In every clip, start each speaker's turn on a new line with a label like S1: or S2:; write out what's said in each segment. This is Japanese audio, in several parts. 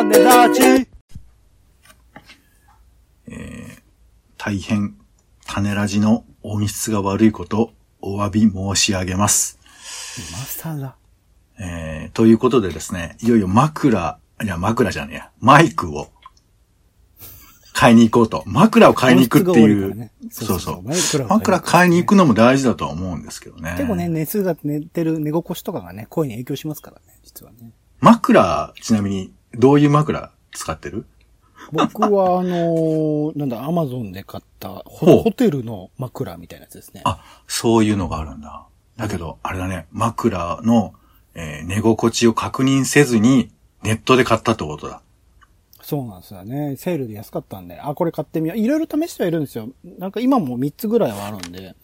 S1: 種立ち
S2: 大変、種ラジの音質が悪いこと、お詫び申し上げます。
S1: 今更。
S2: えー、ということでですね、いよいよ枕、いや、枕じゃねえや、マイクを買いに行こうと。枕を買いに行くっていう、
S1: いね
S2: そうそう
S1: 枕を買いに行く
S2: 枕買いに行くのも大事だとは思うんですけどね。
S1: 結構ね、熱が寝てる寝心地とかがね、声に影響しますからね、実はね。
S2: 枕、ちなみに、どういう枕使ってる？
S1: 僕は、あのーなんだ、アマゾンで買ったホ、ホテルの枕みたいなやつですね。
S2: あ、そういうのがあるんだ。だけど、あれだね、枕の、えー寝心地を確認せずに、ネットで買ったってことだ。
S1: そうなんですよね。セールで安かったんで、あ、これ買ってみよう。いろいろ試してはいるんですよ。なんか今も3つぐらいはあるんで、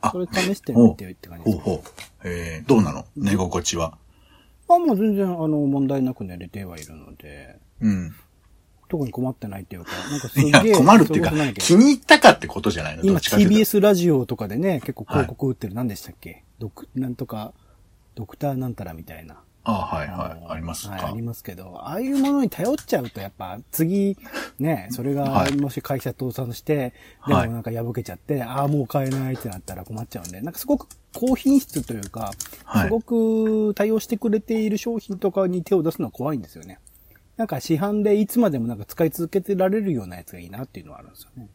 S2: あ
S1: それ試してみてよって感じです。
S2: ほうほう。えー、どうなの？寝心地は？
S1: あ、もう全然、あの、問題なく寝れてはいるので、
S2: うん。
S1: 特に困ってないっていうか、なんかすげ
S2: いや、
S1: え。
S2: 困るっていうか気に入ったかってことじゃないの？ど
S1: 今 TBS ラジオとかでね、結構広告打ってる、何でしたっけ？ドク、なんとか、ドクターなんたらみたいな。
S2: あはいはい。
S1: の
S2: ありますか？
S1: はい、ありますけど、ああいうものに頼っちゃうと、やっぱ、次、ね、それが、
S2: はい
S1: もし会社倒産して、で
S2: はい
S1: もなんか破けちゃって、ああ、もう買えないってなったら困っちゃうんで、なんかすごく高品質というか、
S2: はい
S1: すごく対応してくれている商品とかに手を出すのは怖いんですよね。なんか市販でいつまでもなんか使い続けてられるようなやつがいいなっていうのはあるんですよね。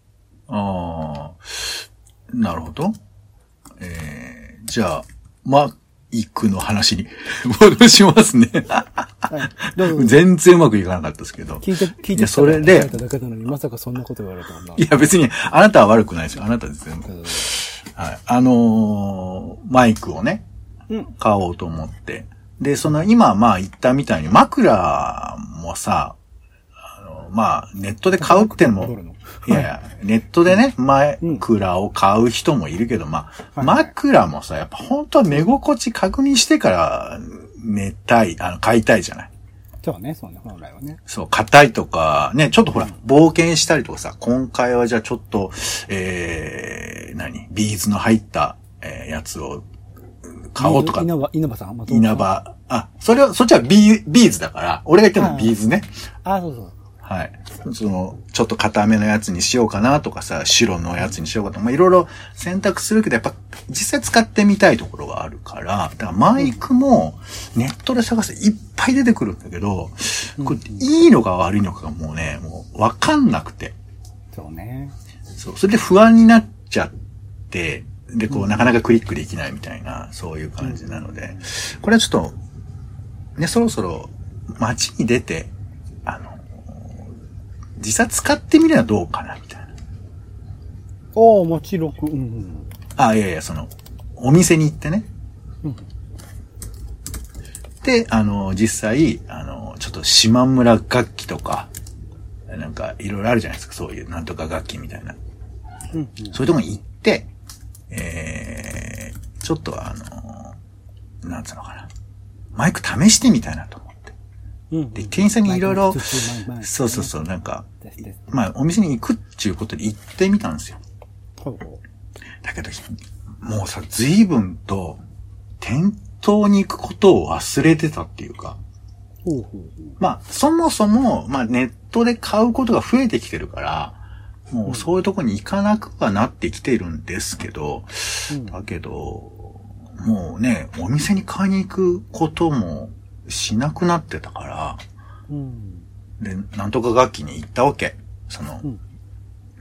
S2: ああ、なるほど。えー、じゃあ、マイクの話に 戻しますね。
S1: はい。
S2: 全然うまくいかなかったですけど。
S1: 聞いて、聞いて
S2: それで
S1: ただけなのに、まさかそんなこと言われたんだ。
S2: いや別に、あなたは悪くないですよ。あなたです全部。
S1: うん
S2: はい。あのーマイクをね、
S1: うん。
S2: 買おうと思って。で、その今、まあ言ったみたいに枕もさ、あの、まあネットで買うってのもいやいや、ネットでね、枕を買う人もいるけど、まあ、
S1: はい
S2: 枕もさ、やっぱ本当は寝心地確認してから寝たい、あの、買いたいじゃない？
S1: そうね、そうね、本来はね。
S2: そう、硬いとか、ね、ちょっとほら、冒険したりとかさ、今回はじゃあちょっと、えー、何？ビーズの入った、えーやつを買おうとか、
S1: 稲葉、稲葉さん？
S2: 稲。葉、あ、それは、そっちはビー B'z だから、俺が言ってるのはビーズね。
S1: あ、そうそう。
S2: はい。その、ちょっと硬めのやつにしようかなとかさ、白のやつにしようかとか、まあ、いろいろ選択するけど、やっぱ、実際使ってみたいところがあるから、だからマイクも、ネットで探していっぱい出てくるんだけど、これ、いいのか悪いのかがもうね、もう、わかんなくて。
S1: そうね。
S2: そう。それで不安になっちゃって、で、こう、なかなかクリックできないみたいな、そういう感じなので、これはちょっと、ね、そろそろ街に出て、実際使ってみるのはどうかな、みたいな。
S1: おー、もちろん。うんうん。
S2: あ、いやいや、その、お店に行ってね。
S1: うん
S2: で、あの、実際、あの、ちょっと島村楽器とか、なんか、いろいろあるじゃないですか、そういう、なんとか楽器みたいな。
S1: うんうん。
S2: そういうとこに行って、えー、ちょっとあの、なんつうのかな。マイク試してみたいなとで、店員さんにいろいろそうそうそう、なんか。まあ、お店に行くっていうことで行ってみたんですよ。だけど、もうさ、随分と、店頭に行くことを忘れてたっていうか、まあ、そもそも、まあ、ネットで買うことが増えてきてるから、もうそういうとこに行かなくはなってきてるんですけど、
S1: うん。
S2: だけど、もうね、お店に買いに行くこともしなくなってたから、
S1: うん。
S2: で、なんとか楽器に行ったわけ。その、
S1: うん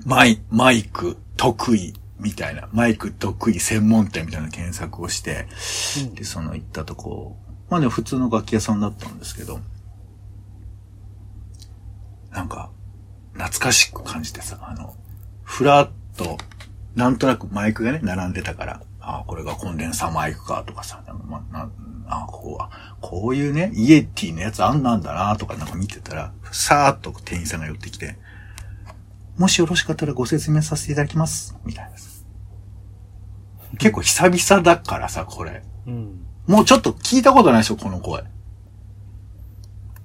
S2: マイ、マイク得意みたいな、マイク得意専門店みたいな検索をして、
S1: うん
S2: で、その行ったとこ、まあね、普通の楽器屋さんだったんですけど、なんか、懐かしく感じてさ、あの、ふらっと、なんとなくマイクがね、並んでたから、あこれがコンデンサーマイクかとかさ、まあ、なあこうあ、こういうね、イエティのやつあんなんだなとかなんか見てたら、さーっと店員さんが寄ってきて、もしよろしかったらご説明させていただきます。みたいなさ。結構久々だからさ、これ。
S1: うん。
S2: もうちょっと聞いたことないでしょ、この声。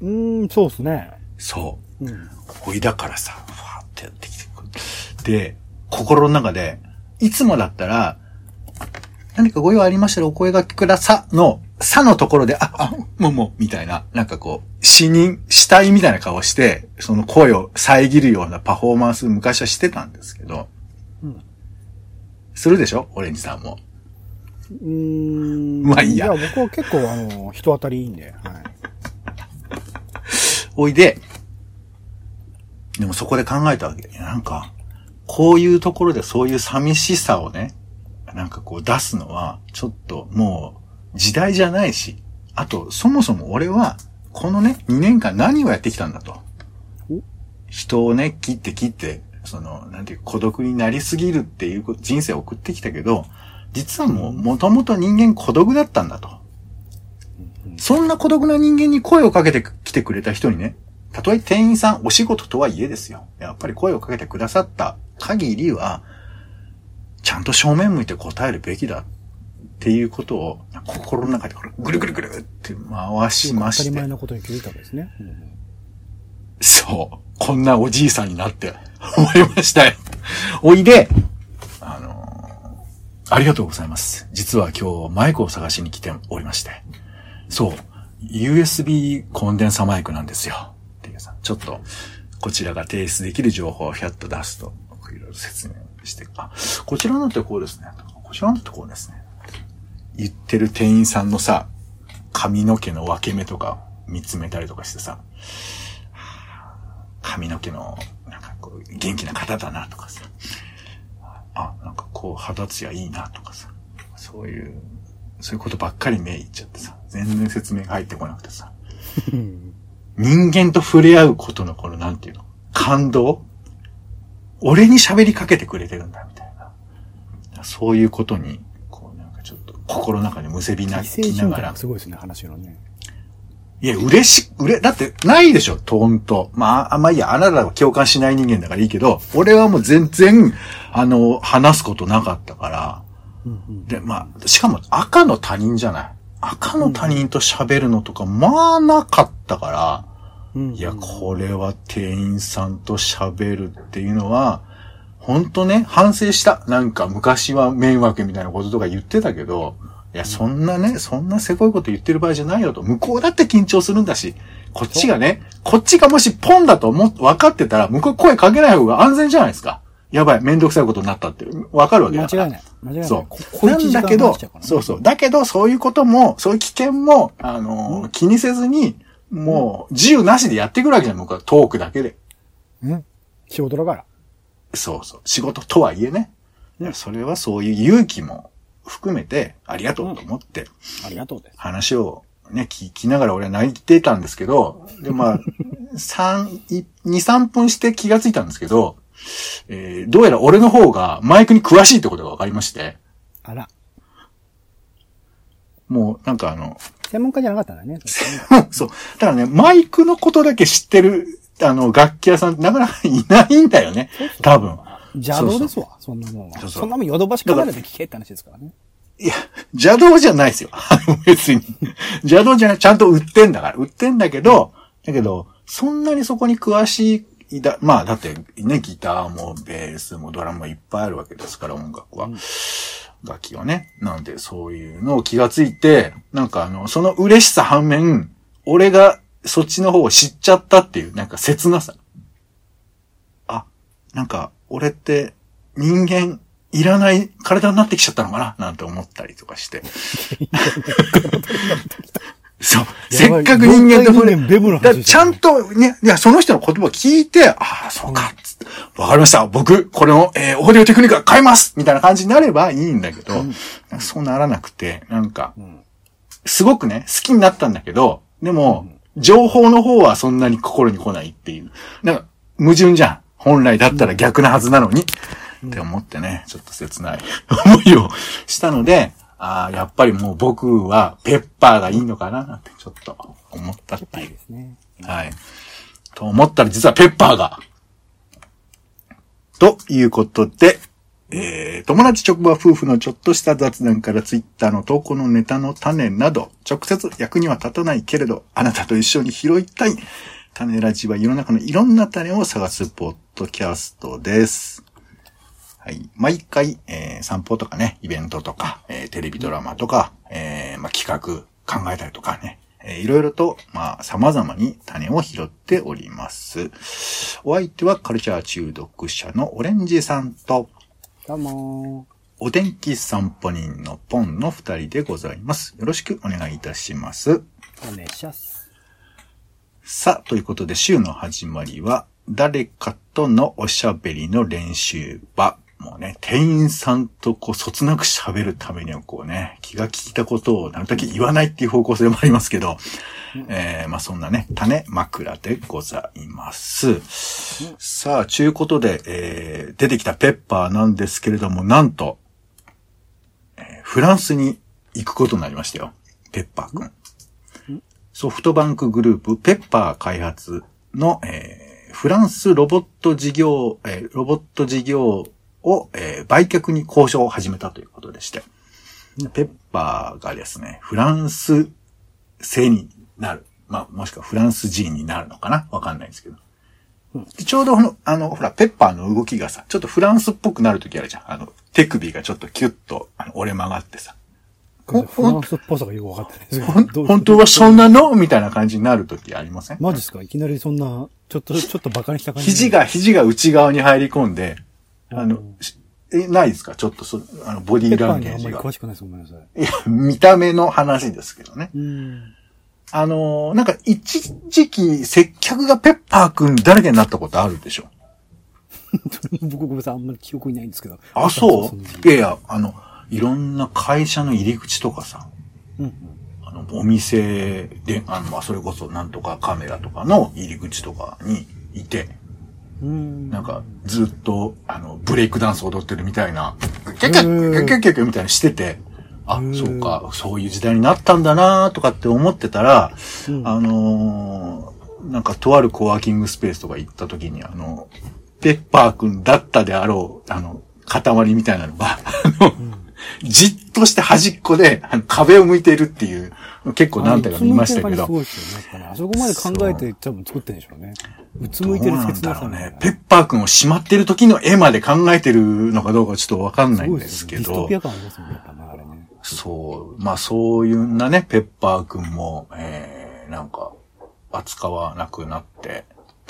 S1: うーん、そうっすね。
S2: そう。
S1: うん。
S2: ほいだからさ、ふわーってやってきてくる。で、心の中で、いつもだったら、何かご用ありましたらお声掛けくださの、さのところで、あ、あ、もうもう、みたいな、なんかこう、死人、死体みたいな顔して、その声を遮るようなパフォーマンス昔はしてたんですけど、
S1: うん
S2: するでしょ？オレンジさんも。
S1: うーん。
S2: まあいいや
S1: いや、僕は結構、あの、人当たりいいんで、はい。
S2: おいで、でもそこで考えたわけ。なんか、こういうところでそういう寂しさをね、なんかこう出すのは、ちょっともう時代じゃないし、あと、そもそも俺は、このね、2年間何をやってきたんだと
S1: お？
S2: 人をね、切って切って、その、なんていう、孤独になりすぎるっていう人生を送ってきたけど、実はもう、もともと人間孤独だったんだと。そんな孤独な人間に声をかけてきてくれた人にね、たとえ店員さん、お仕事とはいえですよ。やっぱり声をかけてくださった限りは、ちゃんと正面向いて答えるべきだっっていうことを、心の中でこれぐるぐるぐるって回しまして
S1: 当たり前。のことに気づいたわけですね。うん
S2: そう。こんなおじいさんになって思いましたよ。おいで、あのーありがとうございます。実は今日マイクを探しに来ておりまして。そう。USB コンデンサマイクなんですよ。っていうさ、ちょっと、こちらが提出できる情報をひゃっと出すと、いろいろ説明して、あ、こちらのってこうですね。こちらのってこうですね。言ってる店員さんのさ、髪の毛の分け目とか見つめたりとかしてさ、髪の毛の、なんかこう、元気な方だなとかさ。あ、なんかこう、肌ツヤいいなとかさ。そういう、そういうことばっかり目いっちゃってさ。全然説明が入ってこなくてさ。人間と触れ合うことのこの、なんていうの感動？俺に喋りかけてくれてるんだ、みたいな。そういうことに、心の中にむせびなきながら。
S1: すごいですね、話のね。
S2: いや、嬉し、うれ、だって、ないでしょ、トーンと。まあ、あまあいいや、あなたは共感しない人間だからいいけど、俺はもう全然、あの、話すことなかったから、で、まあ、しかも赤の他人じゃない。赤の他人と喋るのとか、まあなかったから、
S1: うん
S2: いや、これは店員さんと喋るっていうのは、本当ね、反省した。なんか昔は迷惑みたいなこととか言ってたけど、いや、そんなね、そんなせこいこと言ってる場合じゃないよと。向こうだって緊張するんだし、こっちがね、こっちがもしポンだと思っ、分かってたら、向こう声かけない方が安全じゃないですか。やばい、めんどくさいことになったって、分かるわけだから。
S1: 間違いない。間違いない。
S2: そう
S1: こ。小
S2: なんだけどそうそう。だけど、そういうことも、そういう危険も、あのー、気にせずに、もう、自由なしでやってくるわけじゃん、僕は。トークだけで。
S1: うん。仕事だから。
S2: そうそう。仕事とはいえね。それはそういう勇気も含めて、ありがとうと思って、
S1: ありがとうです。
S2: 話をね、聞きながら俺は泣いてたんですけど、で、まあ、三、い二、三分して気がついたんですけど、えーどうやら俺の方がマイクに詳しいってことが分かりまして、
S1: あら。
S2: もうなんかあの、
S1: 専門家じゃなかったんだね。
S2: そう。だからね、マイクのことだけ知ってる、あの、楽器屋さんってなかなかいないんだよね。多分。
S1: 邪道ですわ、そんなもんは。
S2: そうそう
S1: そんなもんヨドバシカメラで聞けって話ですからね。
S2: いや、邪道じゃないですよ。別に。邪道じゃない、ちゃんと売ってんだから。売ってんだけど、だけど、そんなにそこに詳しい、だ、まあ、だってね、ギターもベースもドラムもいっぱいあるわけですから、音楽は。楽器はね。なんで、そういうのを気がついて、なんかあの、その嬉しさ反面、俺がそっちの方を知っちゃったっていう、なんか切なさ。あ、なんか、俺って人間いらない体になってきちゃったのかな？なんて思ったりとかして。そう。せっかく人間と触れ
S1: ベブ
S2: ちゃんとね、いや、その人の言葉を聞いて、ああ、そうか、わかりました。僕、これを、えーオーディオテクニカ変えます。みたいな感じになればいいんだけど、そうならなくて、なんか、すごくね、好きになったんだけど、でも、情報の方はそんなに心に来ないっていう。なんか、矛盾じゃん。本来だったら逆なはずなのに。って思ってね、ちょっと切ない 思いをしたので、ああ、やっぱりもう僕はペッパーがいいのかななんてちょっと思ったっていう。
S1: ですね。
S2: はい。と思ったら実はペッパーが。ということで、えー、友達職場夫婦のちょっとした雑談からツイッターの投稿のネタの種など、直接役には立たないけれど、あなたと一緒に拾いたい。種ラジは世の中のいろんな種を探すポッドキャストです。はい。毎回、えー散歩とかね、イベントとか、えーテレビドラマとか、えーまあ、企画、考えたりとかね、えーいろいろと、まあ、様々に種を拾っております。お相手はカルチャー中毒者のオレンジさんと、
S1: どうも
S2: お天気散歩人のポンの二人でございます。よろしくお願いいたします。
S1: お願いします。
S2: さあ、ということで週の始まりは、誰かとのおしゃべりの練習場。もうね、店員さんとこう、そつなく喋るためにはこうね、気が利いたことをなるだけ言わないっていう方向性もありますけど、えー、まあそんなね、種枕でございます。さあ、ちゅうことで、えー、出てきたペッパーなんですけれども、なんと、えーフランスに行くことになりましたよ。ペッパーくん。ソフトバンクグループペッパー開発の、えーフランスロボット事業、えーロボット事業を、えー売却に交渉を始めたということでして、ペッパーがですね、フランス製になる。まあ、もしくはフランス人になるのかな？わかんないですけど。でちょうどこの、あの、ほら、ペッパーの動きがさ、ちょっとフランスっぽくなるときあるじゃん。あの、手首がちょっとキュッと、あの、折れ曲がってさ。ほ
S1: フランスっぽさがよくわかってないです
S2: ほん
S1: どう
S2: 本当はそんなの？みたいな感じになるときありません？
S1: マジっすか？いきなりそんな、ちょっと、ちょっとバカにした感じ？
S2: 肘が、肘が内側に入り込んで、あのえ、ないですか？ちょっとそ、あの、ボディ
S1: ペ
S2: ーランゲージが。
S1: り詳しくないです。ごめんなさい。
S2: いや、見た目の話ですけどね。
S1: うん。
S2: あのーなんか一時期接客がペッパーくん誰かになったことあるでしょ？
S1: 僕ごめんなさい。あんまり記憶にないんですけど。
S2: あ、そう？
S1: ん
S2: いやいや、あの、いろんな会社の入り口とかさ、
S1: うん。
S2: あの、お店で、あの、まあ、それこそなんとかカメラとかの入り口とかにいて、
S1: うん。
S2: なんか、ずっと、あの、ブレイクダンス踊ってるみたいな、キャッキャッ、キャッキャッキャッキャッみたいなのしてて、あ
S1: う、ん
S2: そうか、そういう時代になったんだなとかって思ってたら、
S1: うん
S2: あのーなんか、とあるコワーキングスペースとか行った時に、あの、ペッパーくんだったであろう、あの、塊みたいなのが、あの、じっとして端っこで、あの壁を向いているっていう、結構何体か見ましたけど
S1: ね。あそこまで考えて多分作ってるんでしょうね。うつむいてる
S2: なん
S1: 切なさ
S2: ね。ペッパーくんをしまってる時の絵まで考えてるのかどうかちょっとわかんないんですけど。そう、まあそういうなね、ペッパーくんも、えー、なんか、扱わなくなって、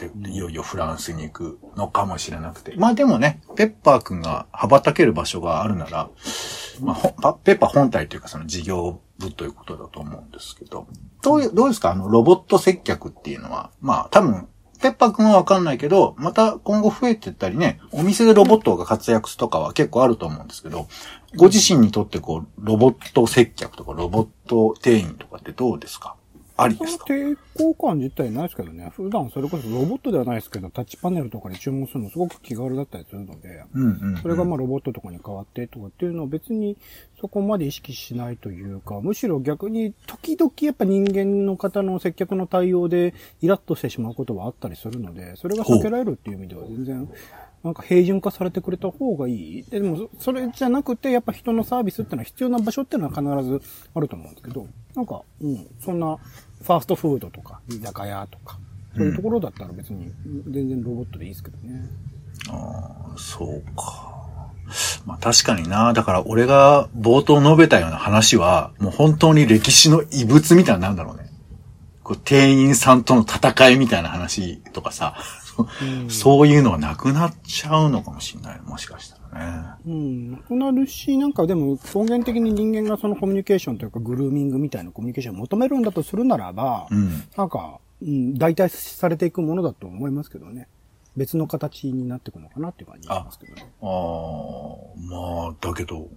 S2: で、いよいよフランスに行くのかもしれなくて。まあでもね、ペッパーくんが羽ばたける場所があるなら、まあ、ペッパー本体というかその事業部ということだと思うんですけど、どういう、どうですか？あの、ロボット接客っていうのは、まあ多分、ペッパーくんはわかんないけど、また今後増えてったりね、お店でロボットが活躍とかは結構あると思うんですけど、ご自身にとってこう、ロボット接客とかロボット店員とかってどうですか？ありですか？
S1: 抵抗感自体ないですけどね。普段それこそロボットではないですけど、タッチパネルとかに注文するのすごく気軽だったりするので、
S2: うんうん、うん。
S1: それがまあロボットとかに変わってとかっていうのを別にそこまで意識しないというか、むしろ逆に時々やっぱ人間の方の接客の対応でイラッとしてしまうことはあったりするので、それが避けられるっていう意味では全然、なんか平準化されてくれた方がいい。でも、それじゃなくて、やっぱ人のサービスってのは必要な場所っていうのは必ずあると思うんですけど、なんか、うん、そんな、ファーストフードとか、居酒屋とか、そういうところだったら別に、全然ロボットでいいですけどね。
S2: ああ、そうか。まあ確かにな。だから俺が冒頭述べたような話は、もう本当に歴史の遺物みたいになんだろうね。こう店員さんとの戦いみたいな話とかさ、
S1: うん
S2: そういうのはなくなっちゃうのかもしれない。もしかしたらね。
S1: うん、なくなるし、なんかでも根源的に人間がそのコミュニケーションというかグルーミングみたいなコミュニケーションを求めるんだとするならば、
S2: うん。
S1: なんか、うん、代替されていくものだと思いますけどね。別の形になっていくのかなっていう感じがしますけどね。
S2: ああ、まあ、だけど、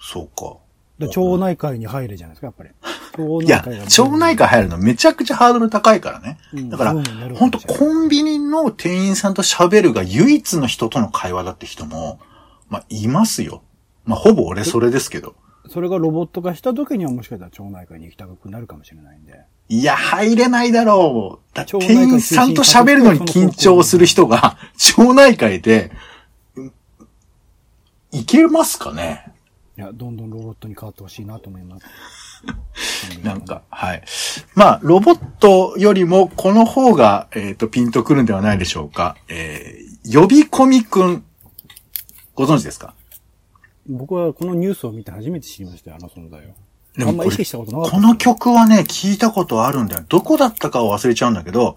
S2: そうか。
S1: で町内会に入るじゃないですか、やっぱり。町
S2: いや
S1: が、
S2: 町内会入るのめちゃくちゃハードル高いからね。
S1: うん
S2: だから本当コンビニの店員さんと喋るが唯一の人との会話だって人も、まあ、いますよ。まあ、ほぼ俺それですけど。
S1: それがロボット化した時にはもしかしたら町内会に行きたくなるかもしれないんで。
S2: いや、入れないだろう。だ店員さんと喋るのに緊張する人が、町内会で、うんいけますかね？
S1: いや、どんどんロボットに変わってほしいなと思います。
S2: なんか、はい。まあ、ロボットよりも、この方が、えっ、と、ピンとくるんではないでしょうか。えー、呼び込みくん。ご存知ですか？
S1: 僕はこのニュースを見て初めて知りましたよ、あの存在を。
S2: でもこ
S1: こ
S2: の曲はね、聞いたことあるんだよ。どこだったかを忘れちゃうんだけど、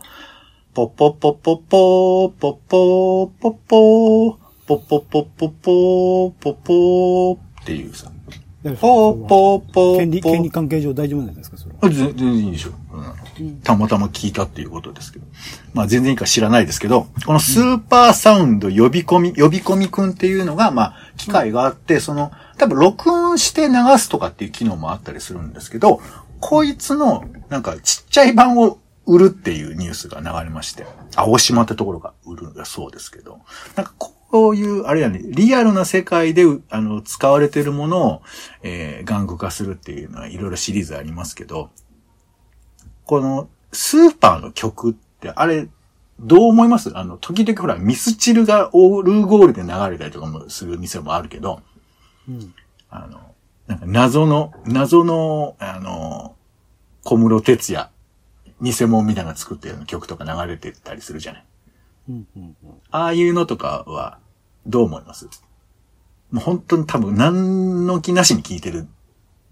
S2: ポッポッポッポッポー、ポッポー、ポッポー、ポッポッポッポッポー、ポッポーっていうさ、ポーポーポー
S1: 権利、権利関係上大丈夫なんですか？それは。
S2: あ全全然いいでしょ、うん。たまたま聞いたっていうことですけど。まあ全然いいか知らないですけど、このスーパーサウンド呼び込み、呼び込みくんっていうのが、まあ、機械があって、その、多分録音して流すとかっていう機能もあったりするんですけど、こいつの、なんかちっちゃい版を売るっていうニュースが流れまして、青島ってところが売るんだそうですけど、なんかこういう、あれやね、リアルな世界で、あの、使われてるものを、えー、玩具化するっていうのはいろいろシリーズありますけど、この、スーパーの曲って、あれ、どう思います？あの、時々ほら、ミスチルがオールゴールで流れたりとかもする店もあるけど、
S1: うん。
S2: あの、なんか謎の、謎の、あの、小室哲也、偽物みたいなの作ってる曲とか流れてたりするじゃない。
S1: うん。うん。うん
S2: ああいうのとかは、どう思います？もう本当に多分何の気なしに聴いてる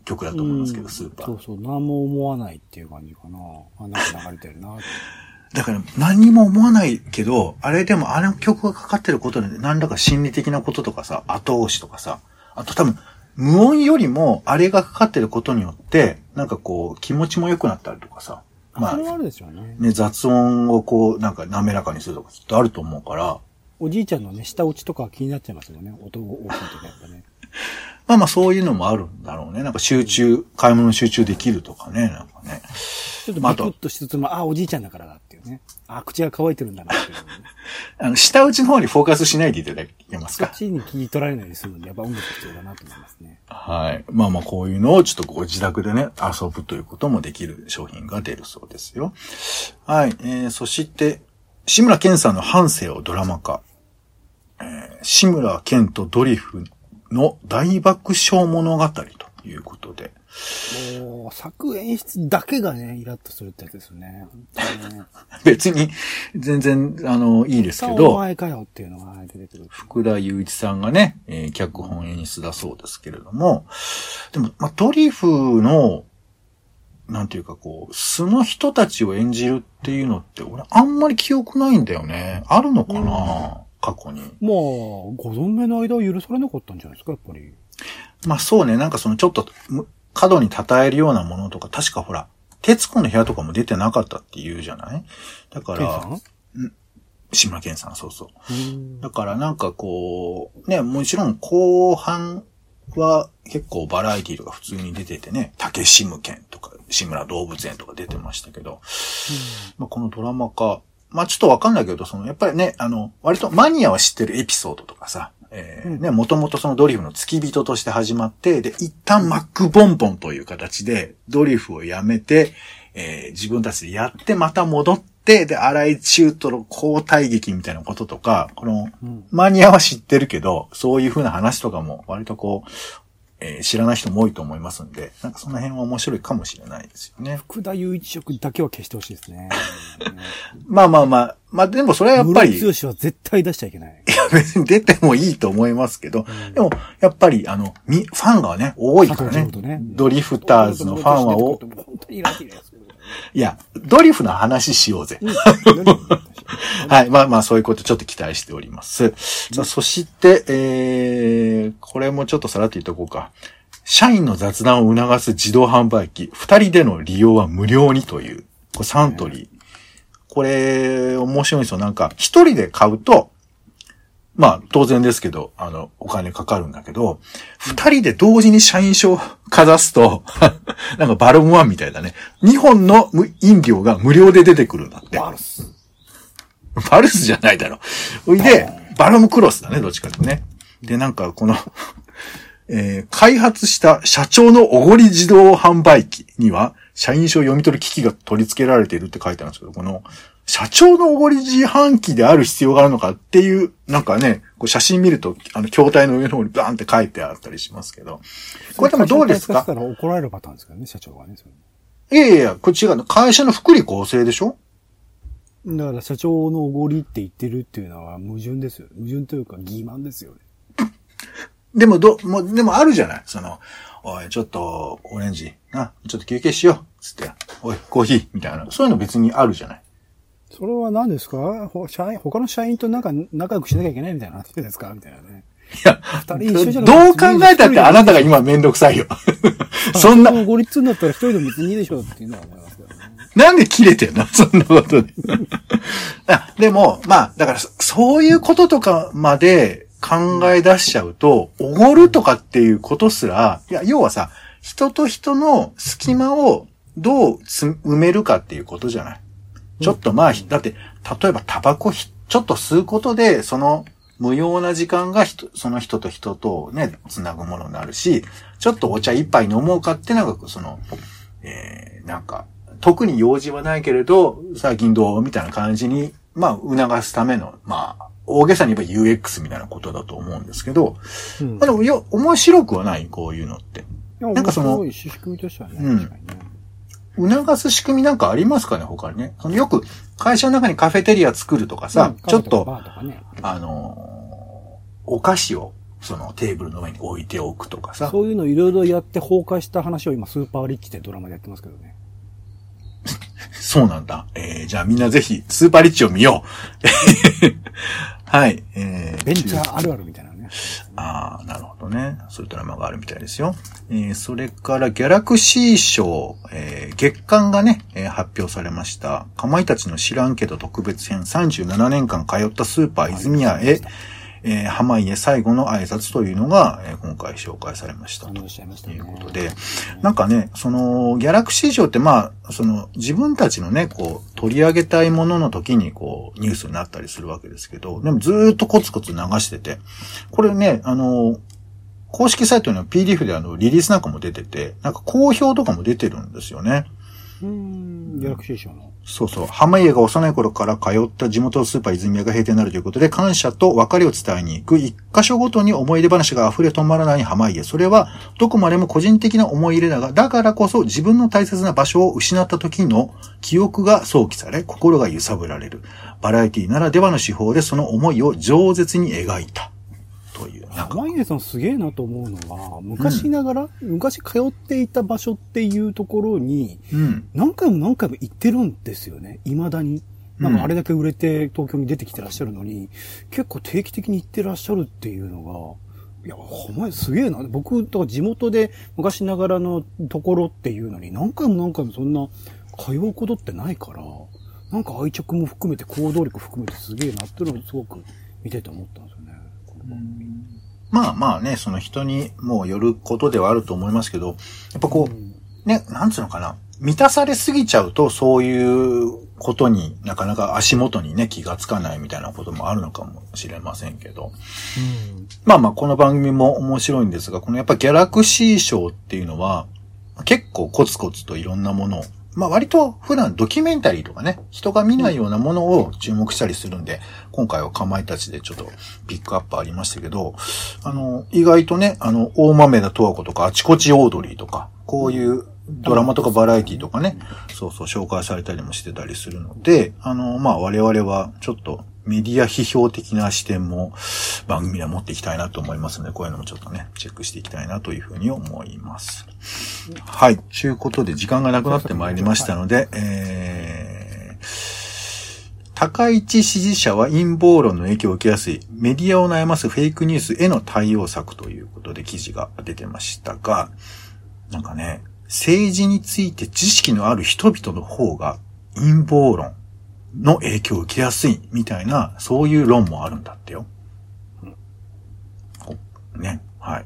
S2: 曲だと思いますけど、スーパー。
S1: そうそう、何も思わないっていう感じかな。あ、なんか流れてるな。
S2: だから何にも思わないけど、あれでもあの曲がかかってることで何らか心理的なこととかさ、後押しとかさ、あと多分無音よりもあれがかかってることによって、なんかこう気持ちも良くなったりとかさ、まあ
S1: あるでしょうね。
S2: ね、雑音をこうなんか滑らかにするとかきっとあると思うから、
S1: おじいちゃんのね、下打ちとか気になっちゃいますよね。音が大きいとかやっぱね。
S2: まあまあそういうのもあるんだろうね。なんか集中、買い物に集中できるとかね、なんかね。
S1: ちょっと
S2: まああと
S1: ビクッとしつつも、あ、おじいちゃんだからだね。あ、口が乾いてるんだなっていう、ね。
S2: あの、下打ちの方にフォーカスしないでいただけますか？
S1: そっちに取られないようにするので、やっぱ音楽必要だなと思いますね。
S2: はい。まあまあこういうのをちょっとご自宅でね、遊ぶということもできる商品が出るそうですよ。はい。えー、そして、志村けんさんの半生をドラマ化。えー、志村けんとドリフの大爆笑物語ということで。
S1: もう、作演出だけがね、イラッとするってやつですよね。ね。
S2: 別に全然、あの、いいですけ
S1: さあお
S2: ど、
S1: 前かよっていうのが出てくる。
S2: 福田雄一さんがね、えー脚本演出だそうですけれども、でも、まあ、ドリフの、なんていうかこう、素の人たちを演じるっていうのって、俺あんまり記憶ないんだよね。あるのかな、過去に。
S1: まあ、ご存命の間は許されなかったんじゃないですか、やっぱり。
S2: まあそうね、なんかそのちょっと、む角に称えるようなものとか、確かほら、徹子の部屋とかも出てなかったって言うじゃない？だから志村けん。さん、そうそう。
S1: うん。
S2: だからなんかこう、ね、もちろん後半は結構バラエティとか普通に出ててね、竹志無剣とか、志村動物園とか出てましたけど、まあ、このドラマ化、まあちょっとわかんないけど、その、やっぱりね、あの、割とマニアは知ってるエピソードとかさ、えー
S1: うん
S2: ね、もともとそのドリフの付き人として始まって、で、一旦マックボンボンという形で、ドリフをやめて、えー自分たちでやってまた戻って、で、荒井中との交代劇みたいなこととか、この、
S1: うん。
S2: マニアは知ってるけど、そういう風な話とかも割とこう、えー知らない人も多いと思いますんで、なんかその辺は面白いかもしれないですよね。
S1: 福田雄一色だけは消してほしいですね。
S2: まあまあまあ、まあでもそれはやっぱり、
S1: 室強は絶対出しちゃいけない。
S2: 別に出てもいいと思いますけど、でも、やっぱり、あの、み、ファンがね、多いからね
S1: ね。
S2: ドリフターズのファンはお、
S1: 本当にイラッとイラッとする。
S2: いや、ドリフの話しようぜ。
S1: うん
S2: はい。まあまあ、そういうことちょっと期待しております。さあ、そして、えー、これもちょっとさらっと言っとこうか。社員の雑談を促す自動販売機、二人での利用は無料にという、これサントリー。これ、面白いんですよ。なんか、一人で買うと、まあ、当然ですけど、あの、お金かかるんだけど、二人で同時に社員証をかざすと、なんかバルムワンみたいだね。二本の無飲料が無料で出てくるんだって。
S1: バルス。
S2: じゃないだろ。おいで、バルムクロスだね、どっちかってね。で、なんかこの、えー開発した社長のおごり自動販売機には、社員証を読み取る機器が取り付けられているって書いてあるんですけど、この、社長のおごり自販機である必要があるのかっていう、なんかね、こう写真見ると、あの、筐体の上の方にバーンって書いてあったりしますけど。これでもどうですか？
S1: 怒られるパターンですからね、社長がね。
S2: いやいやいや、これ違うの。会社の福利厚生でしょ？
S1: だから社長のおごりって言ってるっていうのは矛盾ですよ。矛盾というか欺瞞ですよね。
S2: でもど、もう、でもあるじゃない？その、おい、ちょっと、オレンジ、な、ちょっと休憩しよう。つって、おい、コーヒー、みたいな。そういうの別にあるじゃない？
S1: それは何ですか？ほ社員、他の社員となんか仲良くしなきゃいけないみたいな話ですかみたいなね。
S2: いや、
S1: 二人一緒じゃな
S2: ど
S1: くて
S2: う考えたってあなたが今めんどくさいよ。そんな、
S1: ご立になったら一人でも別にいいでしょうっていうのは思いますけどね。
S2: なんで切れてんの？そんなことで。あでも、まあ、だから、そういうこととかまで考え出しちゃうと、おごるとかっていうことすら、いや、要はさ、人と人の隙間をどうつ埋めるかっていうことじゃない？ちょっとまあ、だって、例えばタバコひちょっと吸うことで、その無用な時間が人その人と人とね、つなぐものになるし、ちょっとお茶一杯飲もうかってなんか、その、えー、なんか、特に用事はないけれど、最近どうみたいな感じに、まあ、促すための、まあ、大げさに言えば UX みたいなことだと思うんですけど、
S1: うん
S2: まあでも、よ、面白くはない、こういうのって。
S1: な
S2: なんかその
S1: 仕組みとしてはね。
S2: うん。促す仕組みなんかありますかね、他にね。そのよく、会社の中にカフェテリア作るとかさ、
S1: うん
S2: ちょっと、
S1: とかね。
S2: あのーお菓子を、そのテーブルの上に置いておくとかさ。
S1: そういうのいろいろやって崩壊した話を今、スーパーリッチってドラマでやってますけどね。
S2: そうなんだ。えー、じゃあみんなぜひ、スーパーリッチを見よう。はい。えー、
S1: ベンチャーあるあるみたいなね。
S2: ああ、なるほどね。そういうドラマがあるみたいですよ。えー、それから、ギャラクシー賞、えー、月間がね、えー発表されました。かまいたちの知らんけど特別編37年間通ったスーパー泉谷へ、えー、濱家最後の挨拶というのが、えー今回紹介されましたと。
S1: い
S2: うことで、なんかね、その、ギャラクシー賞ってまあ、その、自分たちのね、こう、取り上げたいものの時に、こう、ニュースになったりするわけですけど、でもずーっとコツコツ流してて、これね、あの、公式サイトには PDF であの、リリースなんかも出てて、なんか好評とかも出てるんですよね。
S1: うーん、ギャラクシー賞の。
S2: そうそう。濱家が幼い頃から通った地元スーパー泉谷が閉店になるということで、感謝と別れを伝えに行く一箇所ごとに思い出話が溢れ止まらない濱家。それは、どこまでも個人的な思い入れだが、だからこそ自分の大切な場所を失った時の記憶が想起され、心が揺さぶられる。バラエティならではの手法でその思いを饒舌に描いた。
S1: 濱家さんすげえなと思うのは、昔ながら、昔通っていた場所っていうところに、
S2: うん。
S1: 何回も何回も行ってるんですよね。未だに。なんかあれだけ売れて東京に出てきてらっしゃるのに、結構定期的に行ってらっしゃるっていうのが、いや、お前すげえな。僕とか地元で昔ながらのところっていうのに何回も何回もそんな通うことってないから、なんか愛着も含めて行動力含めてすげえなっていうのをすごく見てて思ったんですよね。この番組
S2: まあまあね、その人にもうよることではあると思いますけど、やっぱこう、ね、なんつうのかな。満たされすぎちゃうと、そういうことになかなか足元にね、気がつかないみたいなこともあるのかもしれませんけど。まあまあ、この番組も面白いんですが、このやっぱギャラクシー賞っていうのは、結構コツコツといろんなものを、まあ割と普段ドキュメンタリーとかね、人が見ないようなものを注目したりするんで、今回はかまいたちでちょっとピックアップありましたけど、あの、意外とね、あの、大豆田十和子とか、あちこちオードリーとか、こういうドラマとかバラエティとかね、そうそう紹介されたりもしてたりするので、あの、まあ我々はちょっとメディア批評的な視点も番組では持っていきたいなと思いますので、こういうのもちょっとね、チェックしていきたいなというふうに思います。はい。ということで、時間がなくなってまいりましたので、えー、高市支持者は陰謀論の影響を受けやすいメディアを悩ますフェイクニュースへの対応策ということで記事が出てましたが、なんかね、政治について知識のある人々の方が陰謀論の影響を受けやすいみたいな、そういう論もあるんだってよ。こね。はい。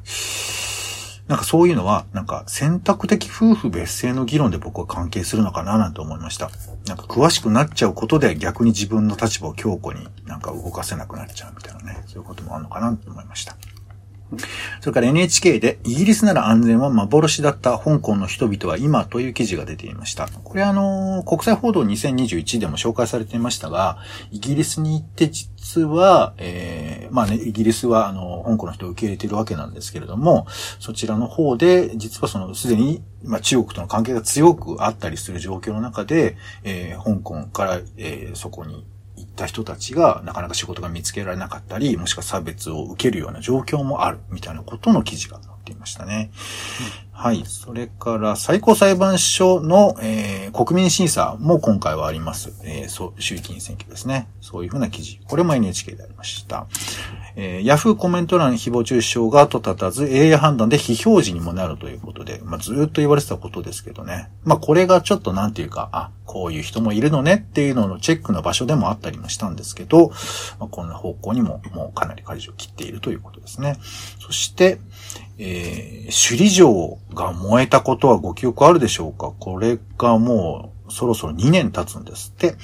S2: なんかそういうのは、なんか選択的夫婦別姓の議論で僕は関係するのかななんて思いました。なんか詳しくなっちゃうことで逆に自分の立場を強固になんか動かせなくなっちゃうみたいなね、そういうこともあるのかなと思いました。それから NHK でイギリスなら安全は幻だった香港の人々は今という記事が出ていました。これあの、国際報道2021でも紹介されていましたが、イギリスに行って実は、えー、まあね、イギリスはあの、香港の人を受け入れているわけなんですけれども、そちらの方で、実はその、すでに、まあ中国との関係が強くあったりする状況の中で、えー、香港から、えー、そこに行った人たちがなかなか仕事が見つけられなかったり、もしくは差別を受けるような状況もあるみたいなことの記事が載っていましたね。はい。それから、最高裁判所の、えー国民審査も今回はあります。えーそう、衆議院選挙ですね。そういうふうな記事。これも NHK でありました。えー、ヤフーコメント欄に誹謗中傷が後立たず AI 判断で非表示にもなるということで、まあ、ずーっと言われてたことですけどね。まあ、これがちょっとなんていうか、あ、こういう人もいるのねっていうののチェックの場所でもあったりもしたんですけど、まあ、こんな方向にももうかなり舵を切っているということですね。そして、えー首里城が燃えたことはご記憶あるでしょうか？これがもうそろそろ2年経つんですって。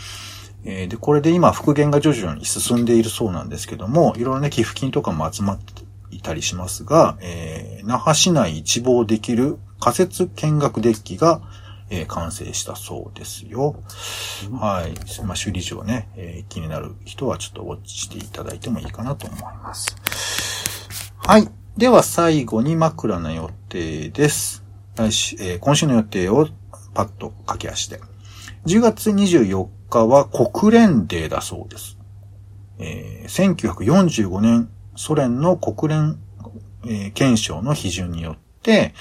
S2: えーで、これで今復元が徐々に進んでいるそうなんですけども、いろいろね、寄付金とかも集まっていたりしますが、えー那覇市内一望できる仮設見学デッキが、えー完成したそうですよ。はい。まあ、首里城ね、えー気になる人はちょっとウォッチしていただいてもいいかなと思います。はい。では最後に枕の予定です。来週、えー今週の予定をパッと駆け足で。10月24日は国連デーだそうです。えー1945年ソ連の国連、えー憲章の批准によって、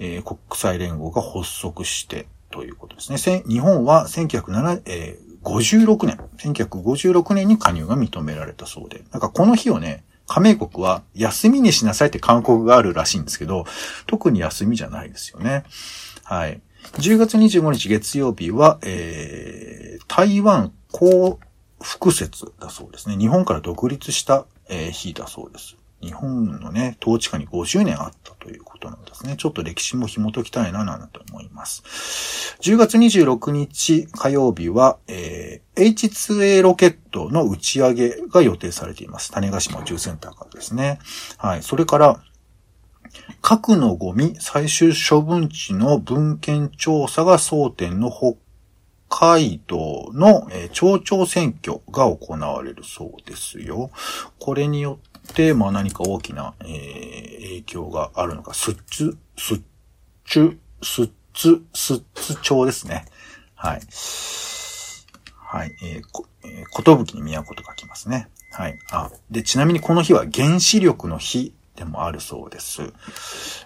S2: えー国際連合が発足してということですね。日本は1907え56年、1956年に加入が認められたそうで、なんかこの日をね、加盟国は休みにしなさいって勧告があるらしいんですけど、特に休みじゃないですよね。はい。10月25日月曜日は、えー、台湾幸福節だそうですね。日本から独立した、えー日だそうです。日本のね、統治下に50年あったということなんですね。ちょっと歴史も紐解きたいな、なんて思います。10月26日火曜日は、えー H2A ロケットの打ち上げが予定されています。種子島宇宙センターからですね。はい。それから、核のゴミ最終処分地の文献調査が争点の北海道の、えー町長選挙が行われるそうですよ。これによって、まあ何か大きな、えー影響があるのか、すっつ、すっちゅ、すっつ、すっつ町ですね。はい。はい。えーこ、えー、ことぶきに都と書きますね。はい。あ、で、ちなみにこの日は原子力の日でもあるそうです。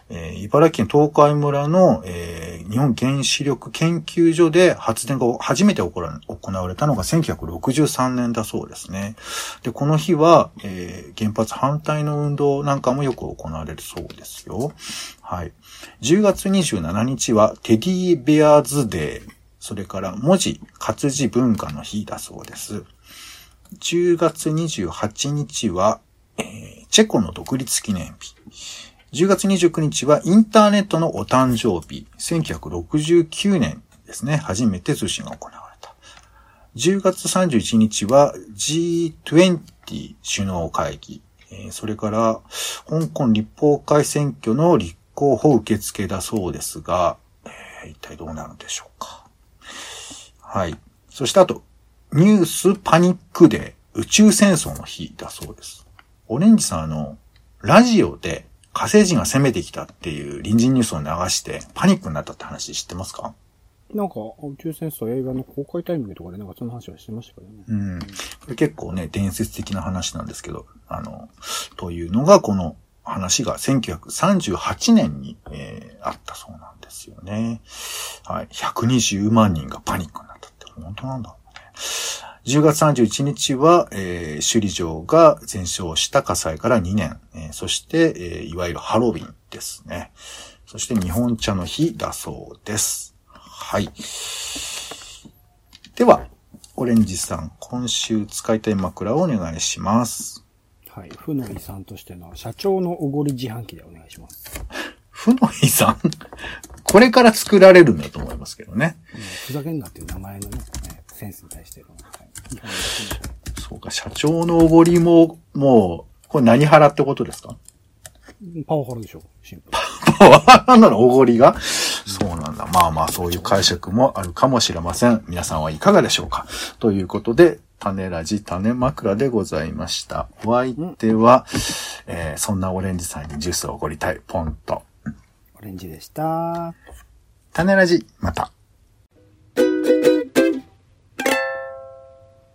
S2: えー茨城県東海村の、えー日本原子力研究所で発電が初めて行われたのが1963年だそうですね。で、この日は、えー原発反対の運動なんかもよく行われるそうですよ。はい。10月27日はテディベアーズデー、それから文字活字文化の日だそうです。10月28日は、チェコの独立記念日。10月29日はインターネットのお誕生日。1969年ですね。初めて通信が行われた。10月31日は G20 首脳会議。それから、香港立法会選挙の立候補受付だそうですが、一体どうなるんでしょうか。はい。そしてあと、ニュースパニックデー、宇宙戦争の日だそうです。オレンジさん、あの、ラジオで火星人が攻めてきたっていう臨時ニュースを流してパニックになったって話知ってますか？
S1: なんか、宇宙戦争映画の公開タイミングとかでなんかその話はしてましたけどね。
S2: うん。これ結構ね、伝説的な話なんですけど、あの、というのがこの話が1938年に、えーあったそうなんですよね。はい。120万人がパニックになったって本当なんだろうね。10月31日は、えー首里城が全焼した火災から2年、えーそして、えーいわゆるハロウィンですね。そして日本茶の日だそうです。はい。では、オレンジさん、今週使いたい枕をお願いします。
S1: はい。負の遺産としての社長のおごり自販機でお願いします。
S2: 負の遺産これから作られるんだと思いますけどね。
S1: うんふざけんなっていう名前のね、ねセンスに対しての、
S2: そうか、社長のおごりも、もう、これ何払ってことですか？
S1: パワハラでしょシンプル。
S2: パワハラなのおごりが、そうなんだ。まあまあ、そういう解釈もあるかもしれません。皆さんはいかがでしょうか？ということで、種ラジ種枕でございました。お相手は、えーそんなオレンジさんにジュースをおごりたい、ポンと。
S1: オレンジでした。
S2: 種ラジ、また。